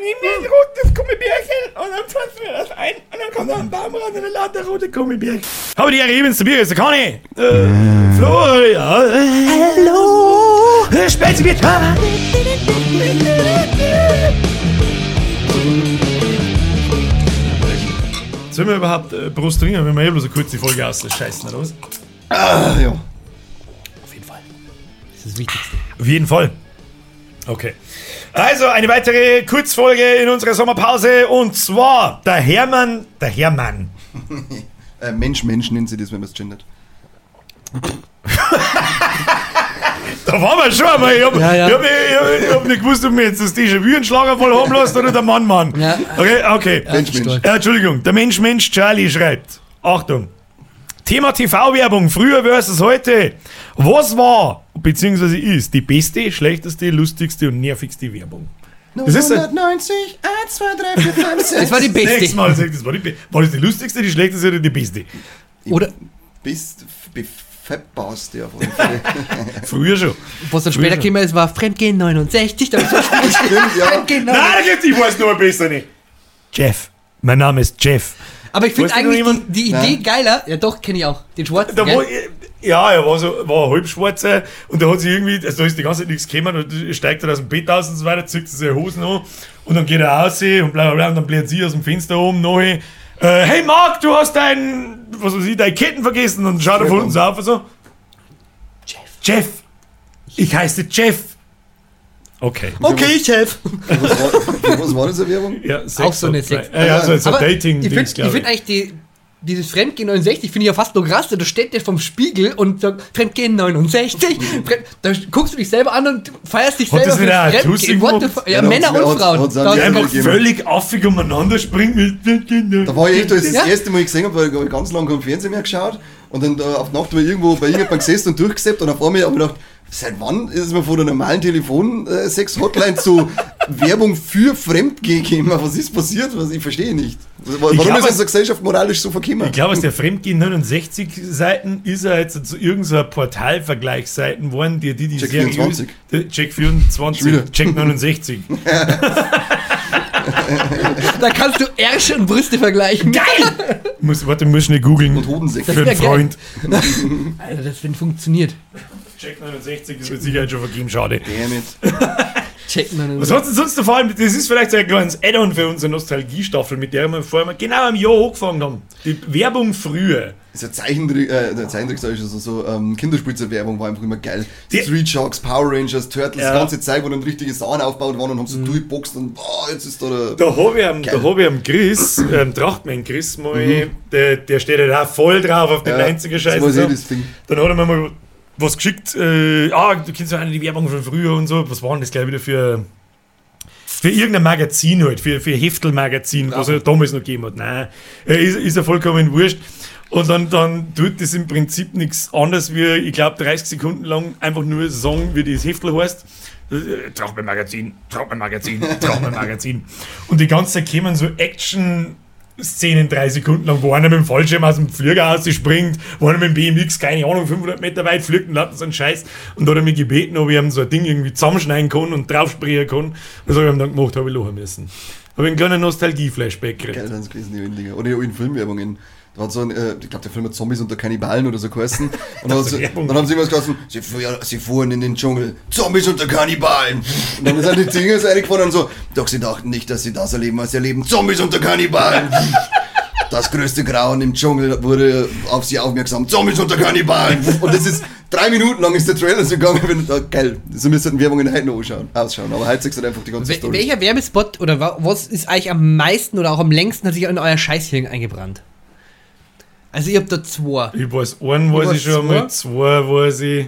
nimm mir ein rotes Gummibärchen und dann pflanzen wir das ein und dann kommt da ein Baum raus und dann lauter rote Gummibärchen. Aber die ergebenste Bier ist der Conny. Äh, Flo, ja. Hallo. Spezi Sollen wir überhaupt äh, Brust trinken, wenn wir eh bloß eine kurze Folge aus scheißen oder was? Ah, ja. Auf jeden Fall. Das ist das Wichtigste. Auf jeden Fall. Okay. Also eine weitere Kurzfolge in unserer Sommerpause und zwar der Hermann, der Hermann. Äh, Mensch, Mensch nennt sie das, wenn man es gendert. Da waren wir schon einmal. Ich hab, Ja, ja. ich hab, ich hab, ich hab nicht gewusst, ob mir jetzt das Déjà-vu einen Schlager voll haben lässt oder der Mann, Mann. Ja. Okay, okay. Mensch, Mensch. Ja, Entschuldigung, der Mensch Mensch Charlie schreibt. Achtung. Thema TV-Werbung, früher versus heute. Was war, beziehungsweise ist, die beste, schlechteste, lustigste und nervigste Werbung? Das ist ein- 190, 1, 2, 3, 4, 5, 6. Das war die Nächstes beste. Mal sag ich, das war die, be- war das die lustigste, die schlechteste oder die beste? Oder Bist befeppbarst ja auf jeden Fall. Früher schon. was dann später schon. gekommen ist, war Fremdgehen 69. Da so Stimmt, ja. Fremdgehen Nein, 69. da gibt's, ich weiß ein besser nicht. Jeff. Mein Name ist Jeff. Aber ich finde eigentlich die, die Idee Nein. geiler. Ja, doch, kenne ich auch. Den schwarzen. Da war, ja, er war so, war ein halbschwarzer und da hat sich irgendwie, also da ist die ganze Zeit nichts gekommen und steigt er aus dem Bett aus und so weiter, zieht sich seine Hosen an und dann geht er raus und bla bla bla und dann bläht sie aus dem Fenster oben noch hin. Äh, hey Marc, du hast dein, was weiß ich, deine Ketten vergessen und schaut er von uns auf und so. Jeff. Jeff, ich heiße Jeff. Okay. Okay, Chef. Was war, was war das eine Werbung? Ja, Sex Auch so eine hat- Sex- Äh, ja, so, dating ich finde ich find eigentlich die, dieses Fremdgehen 69 finde ich ja fast nur krass. Da steht der vom Spiegel und sagt Fremdgehen 69. Fremd, da guckst du dich selber an und feierst dich Hat selber das wieder ein What the? Ja, Ja, da Männer und Frauen. hat's- ist Ja, einfach gegeben. völlig affig umeinander springt. Da war ich echt das Ja. erste Mal ich gesehen habe, weil ich ganz lange kein Fernsehen mehr geschaut und dann da auf die Nacht war ich irgendwo bei irgendjemandem gesessen und durchgesäppt und auf einmal habe ich gedacht, seit wann ist man von der normalen Telefon-Sex-Hotline zu Werbung für Fremdgehen gekommen? Was ist passiert? Was, ich verstehe nicht. Warum glaub, ist es- unsere Gesellschaft moralisch so verkommen? Ich glaube, aus der Fremdgehen 69 Seiten ist er jetzt zu irgendeiner Portalvergleichsseiten geworden, die die, die Check seriös- 24. Der Check 24, Schon wieder. Check 69. Da kannst du Ärsche und Brüste vergleichen. Geil! muss, warte, muss schnell googeln. Und Hodensäcke. Für einen. Freund. Alter, das wenn funktioniert. Check 69 ist mit Sicherheit schon vergeben, schade. Damn it. Check mal. Was hat denn sonst vor allem, das ist vielleicht so ein kleines Add-on für unsere Nostalgiestaffel, mit der wir vorher mal genau am Jahr angefangen haben. Die Werbung früher. Das ist ja Zeichentrick, äh, der Zeichentrick sag ich schon, so, ähm, Kinderspielzeug-Werbung war einfach immer geil. Die- Street Sharks, Power Rangers, Turtles, Ja. das ganze Zeug, wo dann richtige Sachen aufgebaut waren und haben so durchboxt und boah, jetzt ist da der. Da habe ich am, da hab ich am Chris, ähm, Trachtmann Chris mal, der, der steht halt auch voll drauf auf den Ja, 90er-Scheiß. das weiß und ich, so. das Ding. Dann hat er mir mal was geschickt. Äh, ah, du kennst ja eine die Werbung von früher und so. Was war denn das gleich wieder für. Für irgendein Magazin halt, für, für Heftelmagazin, was er damals noch gegeben hat. Nein, äh, ist, ist ja vollkommen wurscht. Und dann, dann tut das im Prinzip nichts anderes wie, ich glaube, 30 Sekunden lang einfach nur sagen, wie das Heftel heißt. Äh, Traumagazin, Traumagazin, Traumagazin. Und die ganze Zeit kämen so Action. Szenen drei Sekunden lang, wo einer mit dem Fallschirm aus dem Flieger rausspringt, wo einer mit dem BMX, keine Ahnung, 500 Meter weit fliegt und hat so einen Scheiß. Und da hat er mich gebeten, ob ich ihm so ein Ding irgendwie zusammenschneiden kann und draufsprayen kann. Das habe ich ihm dann gemacht, habe ich lachen müssen. Habe ich einen kleinen Nostalgie-Flashback gekriegt. Geil, das gewesen, die Wendlinger. Oder in Filmwerbungen. Da hat so ein, äh, ich glaube, der Film hat Zombies unter Kannibalen oder so geheißen. Und dann, ist Werbung. dann haben sie irgendwas geheißen, sie, fuhr, sie fuhren in den Dschungel, Zombies unter Kannibalen. Und dann sind die Dinger so reingefahren und so, doch sie dachten nicht, dass sie das erleben, was sie erleben, Zombies unter Kannibalen. Das größte Grauen im Dschungel wurde auf sie aufmerksam, Zombies unter Kannibalen. Und das ist, drei Minuten lang ist der Trailer so gegangen, wenn, da, geil, so müssten Werbungen heute noch anschauen, ausschauen. Aber heute du einfach die ganze Wel Story. welcher Werbespot oder wa- was ist eigentlich am meisten oder auch am längsten hat sich in euer Scheißhirn eingebrannt? Also ich hab da zwei. Ich weiß, einen weiß ich schon mal, zwei weiß ich.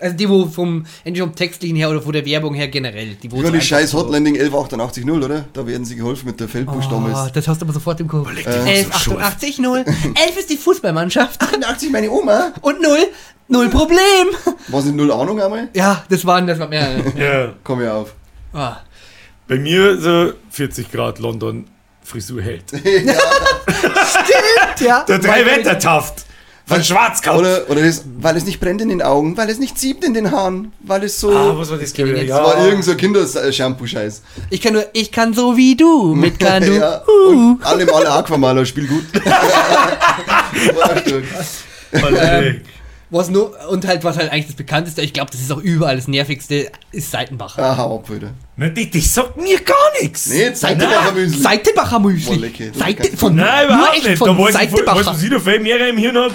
Also die, wo vom, entweder vom Textlichen her oder von der Werbung her generell. Die, wo Über die scheiß Hotlanding 1188.0, oder? Da werden sie geholfen mit der Feldbusch Oh, damals. das hast du aber sofort im Kopf. Äh, so 11, 88, 0. 11 ist die Fußballmannschaft. 88 meine Oma. Und 0, 0 Problem. Was in null Ahnung einmal? Ja, das waren, das war mehr. Ja. Komm ja auf. Ah. Bei mir so 40 Grad London Frisur hält. Ja. Der drei Wettertaft. Von Schwarzkopf. Oder, oder das, weil es nicht brennt in den Augen, weil es nicht siebt in den Haaren, weil es so. Ah, was war das? wieder? nicht. das war irgend so Kinder-Shampoo-Scheiß. Ich kann nur, ich kann so wie du, mit kann du. ja, uh. und alle Male Aquamaler, spiel gut. War stark. Was nur, und halt, was halt eigentlich das bekannteste, ich glaube, das ist auch überall das nervigste, ist Seitenbacher. Aha, ab wieder. Ne, die, die sagt mir gar nichts. Nee, Seitenbacher Müsli. Seitenbacher Boah, Müsli. lecker, das Seite, von, Nein, nur überhaupt echt nicht. von da weiß ich, Seitenbacher. was jeder viel mehr im Hirn hat.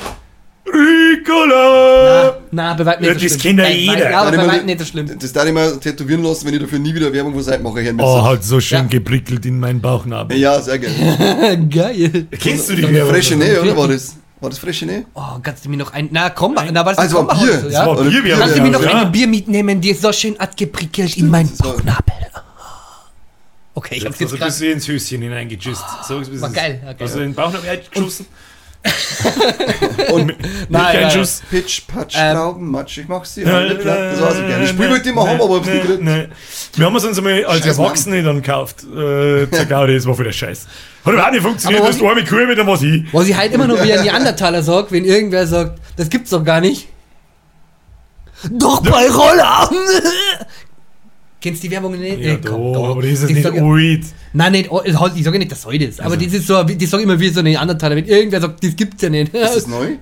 Ricola! Na, bei weitem Ja, nicht so das schlimm. kennt ja Nein, jeder. Ja, aber bei weitem nicht so schlimm. Das darf ich mal tätowieren lassen, wenn ich dafür nie wieder Werbung von Seitenbacher hören Oh, müsste. hat so schön Ja. geprickelt in meinen Bauchnabel. Ja, sehr geil. Geil. Kennst du die Werbung? Freshenet, oder war das? War das Freshenet? Oh, kannst du mir noch ein, na, komm, na, war das Also, ein Krombacher Bier. so, Das ja? Bier, Bier, Kannst du mir noch ja. ein Bier mitnehmen, die ist so schön abgeprickelt in meinen Bauchnabel. Okay, ich hab's Also jetzt bist gerade. du ins Höschen hineingeschüsst. So ist es. war geil, war geil. Hast du den Bauchnabel eingeschossen? Und Nein, kein nein. Schuss. Pitch, Patsch, Ähm. Trauben, Matsch, ich mach sie alle platt. Das war's gerne. Ich spiel wollte ich immer haben, aber hab's nicht gekriegt. Wir haben es uns einmal als Scheiß Mann. Erwachsene dann gekauft. Äh, zur Gaudi, das war für der Scheiß. Hat überhaupt nicht funktioniert, dass du arme Kuh mit dem was hin. Was ich halt immer noch wie ein Neandertaler sag, wenn irgendwer sagt, das gibt's doch gar nicht. Doch bei Roller! Kennst du die Werbung nicht? Ja, Nee, da, komm, doch. aber das ist Ich nicht alt. Nein, nicht, oh, halt, ich sage nicht, das soll das. Aber Also. das ist so, die sagen immer wie so eine Neandertaler, wenn irgendwer sagt, das gibt's ja nicht. Ist das neu?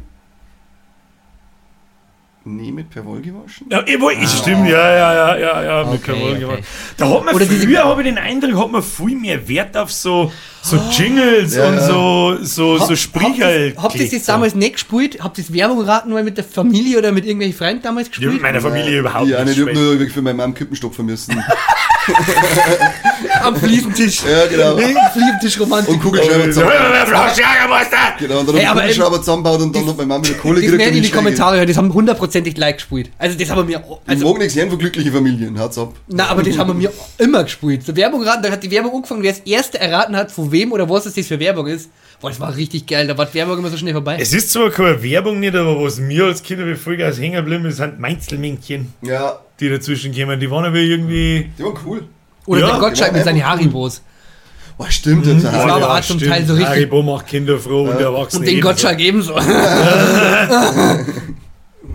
Nie mit Perwoll gewaschen? Ja, ich, ich stimmt, ja, ja, ja, ja, ja, mit Okay, Karol okay. gemacht. Da hat man Oder früher, habe ich den Eindruck, hat man viel mehr Wert auf so, so Jingles Ja, und ja. so, so, so Habt Sprecher. ihr das, habt ihr das damals nicht gespielt? Habt ihr das Werbung raten mal mit der Familie oder mit irgendwelchen Freunden damals Ja, gespielt? mit meiner Familie überhaupt Ja, nicht. nicht. Ich hab nur für meine Mom Kippen stopfen müssen. Am Fliesentisch. Ja, genau. Fliesentisch-Romantik. Und Kugelschreiber zusammenbaut. Jagermeister! Genau, und dann Hey, ich Kugelschreiber zusammenbaut und dann das- hat meine Mama wieder Kohle Das gekriegt. werden in die ich. Kommentare hören, das haben hundertprozentig Like gespielt. Also das haben wir mir, Ich also, mag nichts hören von glücklichen Familien, hat's ab. na, aber das haben wir mir immer gespielt. So Werbung raten, da hat die Werbung angefangen, wer das erste erraten hat, von wem oder was das für Werbung ist. Boah, das war richtig geil, da war die Werbung immer so schnell vorbei. Es ist zwar keine Werbung nicht, aber was mir als Kinder wie Vollgas hängen geblieben ist, sind Mainzelmännchen, Ja, die dazwischen kommen. Die waren aber irgendwie. die waren cool. Oder Ja, der Gottschalk mit seinen. Haribos. Oh, stimmt. Das Das war aber auch zum Teil so richtig- Haribo macht Kinder froh und Erwachsene. Und den ebenso. Gottschalk ebenso.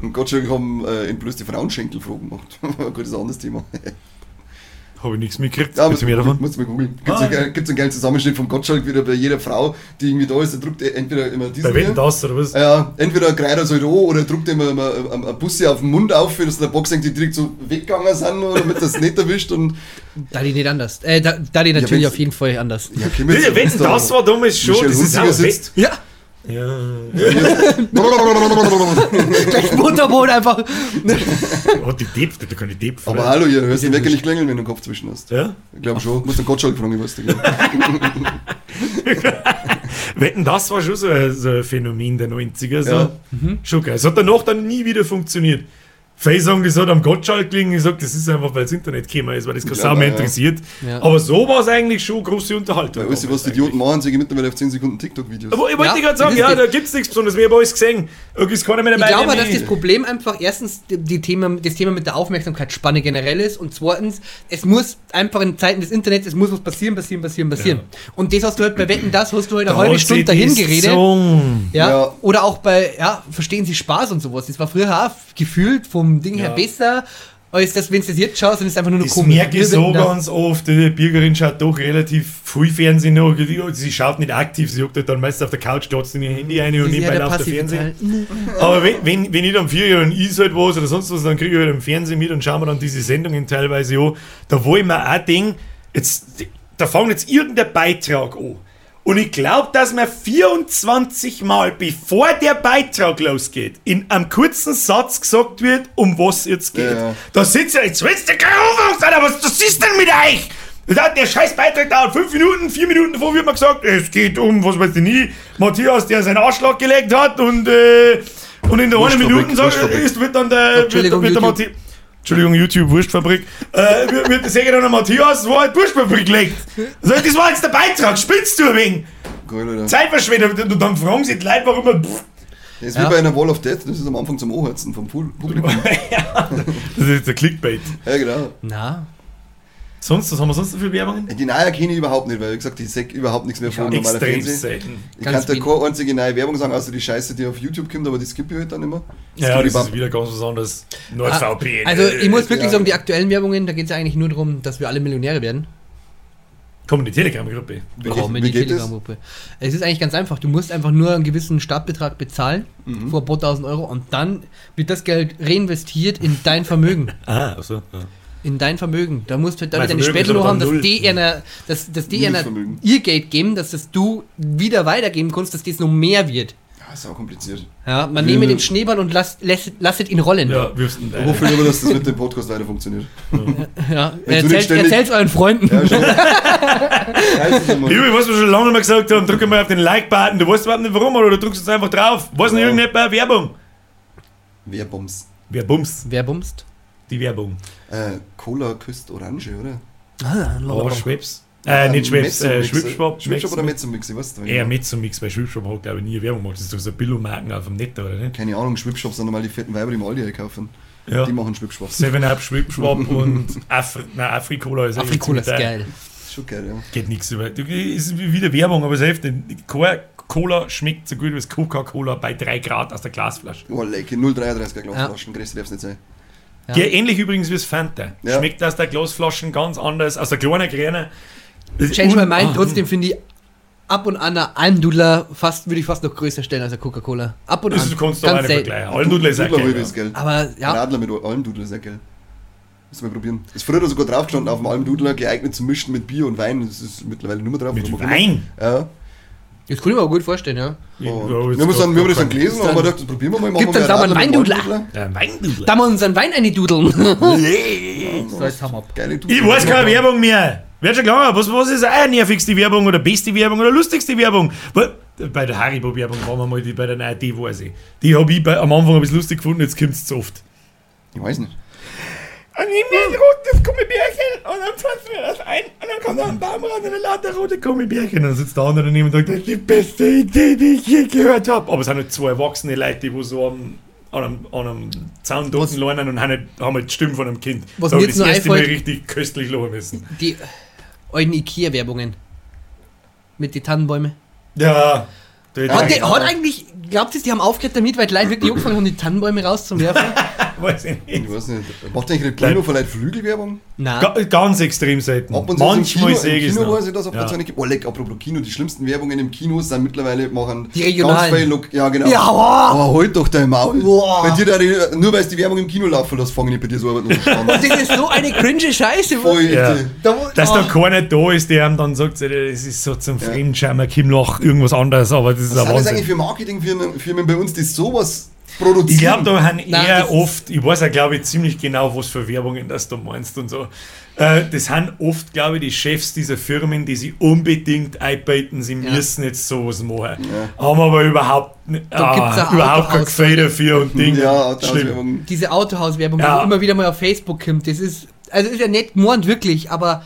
Und Gottschalk haben äh, in bloß die Frauenschenkel froh gemacht. Gut, das ist ein anderes Thema. Habe ich nichts mitgekriegt. Ja, Gibt's mehr davon? Muss man googeln. Gibt es Ah. einen, einen geilen Zusammenschnitt von Gottschalk wieder bei jeder Frau, die irgendwie da ist, der druckt er entweder immer diesen Bei Wetten das oder was? Ja, entweder greift er so halt an oder druckt immer, immer ein, ein Bussi auf den Mund auf, dass der Boxing die direkt so weggegangen sind, oder damit das nicht erwischt. Und Da die nicht anders. Äh, da, da die natürlich wenn's- auf jeden Fall anders. ja, Ja, Wetten das war damals schon. Das ist auch sitzt. Ja, Ja. gleich Butterbrot einfach. Oh, die Depp, da kann ich Depp Aber hallo, ihr hörst den Wecker nicht klingeln, wenn du den Kopf zwischen hast. Ja? Ich glaube schon. Muss den Gottschalk fragen, ich weiß nicht. genau. Wetten, das war schon so ein, so ein Phänomen der 90er. So. Ja. Schon geil. Es hat danach dann nie wieder funktioniert. Sagen, das hat am Gottschalk gelingen. Ich sage, das ist einfach, weil das Internet gekommen ist, weil das keine Ja, Sau mehr ja. interessiert. Ja. Aber so war es eigentlich schon große Unterhaltung. Weil weißt du, was die Idioten machen, sie gehen mittlerweile auf 10 Sekunden TikTok-Videos. Aber ich wollte Ja, gerade sagen, ja, da gibt es nichts Besonderes. Wir haben alles gesehen. Irgendwie ist keiner mehr Ich dabei. glaube, der dass das Problem einfach erstens die, Thema, das Thema mit der Aufmerksamkeitsspanne generell ist und zweitens, es muss einfach in Zeiten des Internets, es muss was passieren, passieren, passieren, passieren. Und das hast du halt bei Wetten, das hast du halt eine Da halbe Stunde dahin geredet. Ja. Ja. Oder auch bei, ja, verstehen Sie Spaß und sowas. Das war früher auch gefühlt vom Ding her Ja. besser, als das, wenn du das jetzt schaust, dann ist es einfach nur noch Das komisch. merke ich Wir so ganz oft. Die Bürgerin schaut doch relativ viel Fernsehen noch. Sie schaut nicht aktiv, sie juckt halt dann meist auf der Couch, dort in ihr Handy rein und Das ist ja nebenbei der läuft der Fernsehen. Teil. Aber wenn, wenn, wenn ich dann vier Jahre is halt was oder sonst was, dann kriege ich halt im Fernsehen mit und schauen wir dann diese Sendungen teilweise an. Da wo ich mir auch denke, jetzt, da fängt jetzt irgendein Beitrag an. Und ich glaube, dass man 24 Mal, bevor der Beitrag losgeht, in einem kurzen Satz gesagt wird, um was jetzt geht. Ja. Da sitzt ja, jetzt willst du keine Ahnung sein, was das ist denn mit euch? Der, der scheiß Beitrag dauert 5 Minuten, 4 Minuten davor wird man gesagt, es geht um, was weiß ich nie, Matthias, der seinen Arschlag gelegt hat und, äh, und in der einen Minute sagt, ist, wird dann der, wird, wird der. Matthias, Entschuldigung, YouTube, Wurstfabrik, äh, wird, wird der Säger dann Matthias, wo halt Wurstfabrik legt. Also, das war jetzt der Beitrag, spinnst du ein wenig? Geil, Alter. Zeitverschwendung, und dann fragen sie die Leute, warum man, Das ist Ja. wie bei einer Wall of Death, das ist am Anfang zum Anheizen vom Publikum. ja, das ist der Clickbait. Ja, genau. Na, Sonst, was haben wir sonst noch für Werbungen? Die neue kenne ich überhaupt nicht, weil wie gesagt, ich sehe überhaupt nichts mehr von normaler Extrem Fernsehen. selten. Ich Ganz kann da keine einzige neue Werbung sagen, außer die Scheiße, die auf YouTube kommt, aber die skippe ich halt dann immer. Ja, Skippe das ist wieder ganz was anderes. Ah, NordVPN. Also ich muss wirklich ja. sagen, die aktuellen Werbungen, da geht es ja eigentlich nur darum, dass wir alle Millionäre werden. Komm in die Telegram-Gruppe. Komm in die das? Telegram-Gruppe. Es ist eigentlich ganz einfach. Du musst einfach nur einen gewissen Startbetrag bezahlen, Mhm. vor ein paar tausend Euro, und dann wird das Geld reinvestiert in dein Vermögen. Ah, also. Ja. In dein Vermögen. Da musst du da Mein wird deine Vermögen ist Später noch aber haben, dass die einer, dass, dass die Vermögen. ihr Geld geben, dass das du wieder weitergeben kannst, dass das noch mehr wird. Ja, ist auch kompliziert. Ja, man nehme den Schneeball und lasst, lasst, lasset ihn rollen. ja, wirfst ihn Ich hoffe aber, dass das mit dem Podcast weiter funktioniert. Ja, nicht erzählt, erzählt's euren Freunden. Ja, schon. Liebe, was wir schon lange mal gesagt haben, drück mal auf den Like-Button. Du weißt überhaupt nicht warum, oder du drückst jetzt einfach drauf. Was denn Ja. irgendetwas Werbung? Wer bums? Wer bumst? Wer bumst? Die Werbung. Äh, Cola küsst Orange, oder? Oh, Schweppes. Äh, nicht Schweppes, äh, Mezzomix, Schwipschwab. Schwipschwab oder Mezzomix, ich weiß es Eher Mezzomix, weil Schwipschwab hat, glaube ich, nie Werbung gemacht. Das ist doch so ein Billo-Marken auf dem Netto, oder nicht? Keine Ahnung, Schwipschwab sind normal die fetten Weiber, die im Aldi einkaufen. Ja. Die machen Schwipschwab. Seven Up, Schwipschwab und Afri nein, Afrikola ist Afrikola ist geil. Ist schon geil, ja. Geht nichts über. Ist wie wieder Werbung, aber es hilft nicht. Cola schmeckt so gut wie das Coca-Cola bei 3 Grad aus der Glasflasche. Oh, leck, 0,33er Glasflaschen, größer darf es nicht sein. Ja. Ja. ähnlich übrigens wie das Fanta. Ja. Schmeckt aus der Glasflaschen ganz anders, aus der kleinen Gräne. Change my mind, trotzdem finde ich ab und an ein Almdudler fast, würde ich fast noch größer stellen als eine Coca-Cola. Ab und Das an. ist, kannst du auch nicht vergleichen. Almdudler ist auch Dudler geil. Ist geil. Aber ja, Radler mit Almdudler ist auch geil. Müssen wir probieren. Ist früher sogar draufgestanden auf dem Almdudler, geeignet zum Mischen mit Bier und Wein. Das ist mittlerweile nur mehr drauf. Mit aber Wein? Ja. Das kann ich mir aber gut vorstellen, ja. Ja, wir haben uns dann, wir haben das dann gelesen und haben gedacht, das probieren wir mal. Wir dann mal sauber einen Weindudler? Almdudler. Ja, Weindudler. Da wir unseren Wein eindudeln. Yeah. so, haben. Ich weiß keine Werbung mehr. Wird schon klar, was, was ist auch nervigste Werbung oder beste Werbung oder lustigste Werbung? Bei der Haribo-Werbung waren wir mal die bei der neuen, die weiß ich. Die habe ich bei, am Anfang ein bisschen lustig gefunden, jetzt kommt es zu oft. Ich weiß nicht. Und nimm mir ein rotes Gummibärchen und dann pflanzen wir das ein und dann kommt da ein Baum ran und dann lauter rote Gummibärchen. Und dann sitzt der andere daneben und sagt, das ist die beste Idee, die ich je gehört habe. Aber es sind halt zwei erwachsene Leute, die wo so am, an einem, an einem Zaun dort lernen und haben, nicht, haben halt die Stimme von einem Kind. Was Da mir jetzt das nur erste Mal richtig köstlich lachen müssen. Die alten Ikea-Werbungen. Mit den Tannenbäumen. Ja. Hat, die, hat eigentlich, glaubt ihr, die haben aufgehört damit, weil die Leute wirklich angefangen haben, die Tannenbäume rauszuwerfen? weiß ich nicht. Ich weiß nicht. Macht eigentlich nicht Kino vielleicht Flügelwerbung? Nein. Ga ganz extrem selten. Ab und zu Manchmal sehe ich es im Kino weiß ich das, ob Ja. das eine gibt. Oh, leck, apropos Kino, die schlimmsten Werbungen im Kino sind mittlerweile machen Die regionalen. ganz viele Lo- Ja, genau. Ja, wow. Aber halt doch dein Maul. Wow. Bei dir, da nur weil es die Werbung im Kino laufen lässt, fangen die bei dir so an. Und das ist so eine cringe Scheiße. Voll, Ja. Da, Dass oh. da keiner da ist, der ihm dann sagt, das ist so zum Fremdschämen, Kim noch irgendwas anderes, aber das ist Was ein sind das eigentlich für Marketingfirmen Firmen bei uns, die sowas produzieren? Ich glaube, da haben Nein, eher oft, ich weiß ja, glaube ich, ziemlich genau, was für Werbungen das du meinst und so. Äh, das sind oft, glaube ich, die Chefs dieser Firmen, die sich unbedingt einbeiten, sie Ja. müssen jetzt sowas machen. Haben aber überhaupt, ah, überhaupt kein Autohaus- Gefühl dafür und Ding. Ja, Schlimm. Werbung. Diese Autohauswerbung, Ja. die immer wieder mal auf Facebook kommt, das ist, also ist ja nicht gemornt wirklich, aber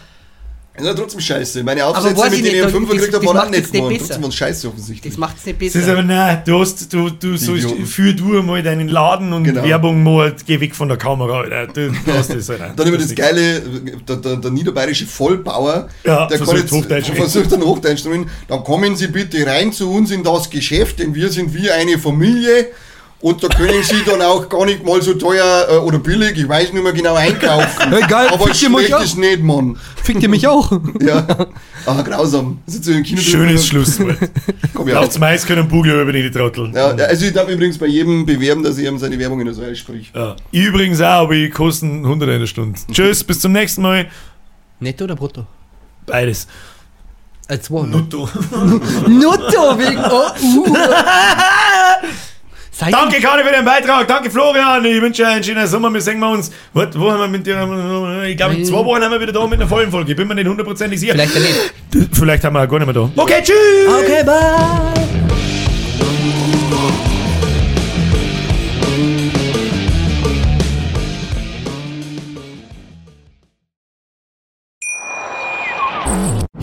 Das ist ja trotzdem scheiße. Meine Aufsätze, mit das- Fünfer das- gekriegt habe, das waren auch macht nicht nicht geworden. besser. Trotzdem waren es scheiße offensichtlich. das macht es nicht Es ist besser. aber nein, du hast, du, du sollst, für du mal deinen Laden und Genau. Werbung mal, geh weg von der Kamera, Alter. Du, hast das, Alter. Dann immer das ist geile, der, der, der niederbayerische Vollbauer, Ja, der versucht kann jetzt, versucht dann Hochdeutsch zu reden. Dann kommen Sie bitte rein zu uns in das Geschäft, denn wir sind wie eine Familie und da können Sie dann auch gar nicht mal so teuer äh, oder billig, ich weiß nicht mehr genau, einkaufen. Egal, Aber fick ihr mich schlecht auch. ist nicht, Mann. Fickt ihr mich auch? Ja, ah, grausam. Sitzt du im Kino Schönes Schlusswort. Komm ja. Aufs Mais können Bugel über die Trottel. Ja, also ich darf übrigens bei jedem bewerben, dass ich ihm seine Werbung in der Säule sprich. Ja. Ich übrigens auch, aber ich kosten 100 eine Stunde. Tschüss, bis zum nächsten Mal. Netto oder brutto? Beides. Als zwei. ne? Nutto. Nutto wegen. Oh, uh. Seid Danke, Karin, für den Beitrag. Danke, Florian. Ich wünsche euch einen schönen Sommer. Wir sehen wir uns. Warte, wo haben wir mit dir? Ich glaube, in zwei Wochen haben wir wieder da mit einer vollen Folge. Ich bin mir nicht hundertprozentig sicher. Vielleicht daneben. Vielleicht haben wir auch gar nicht mehr da. Okay, tschüss. Okay, bye.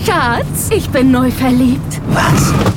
Schatz, ich bin neu verliebt. Was?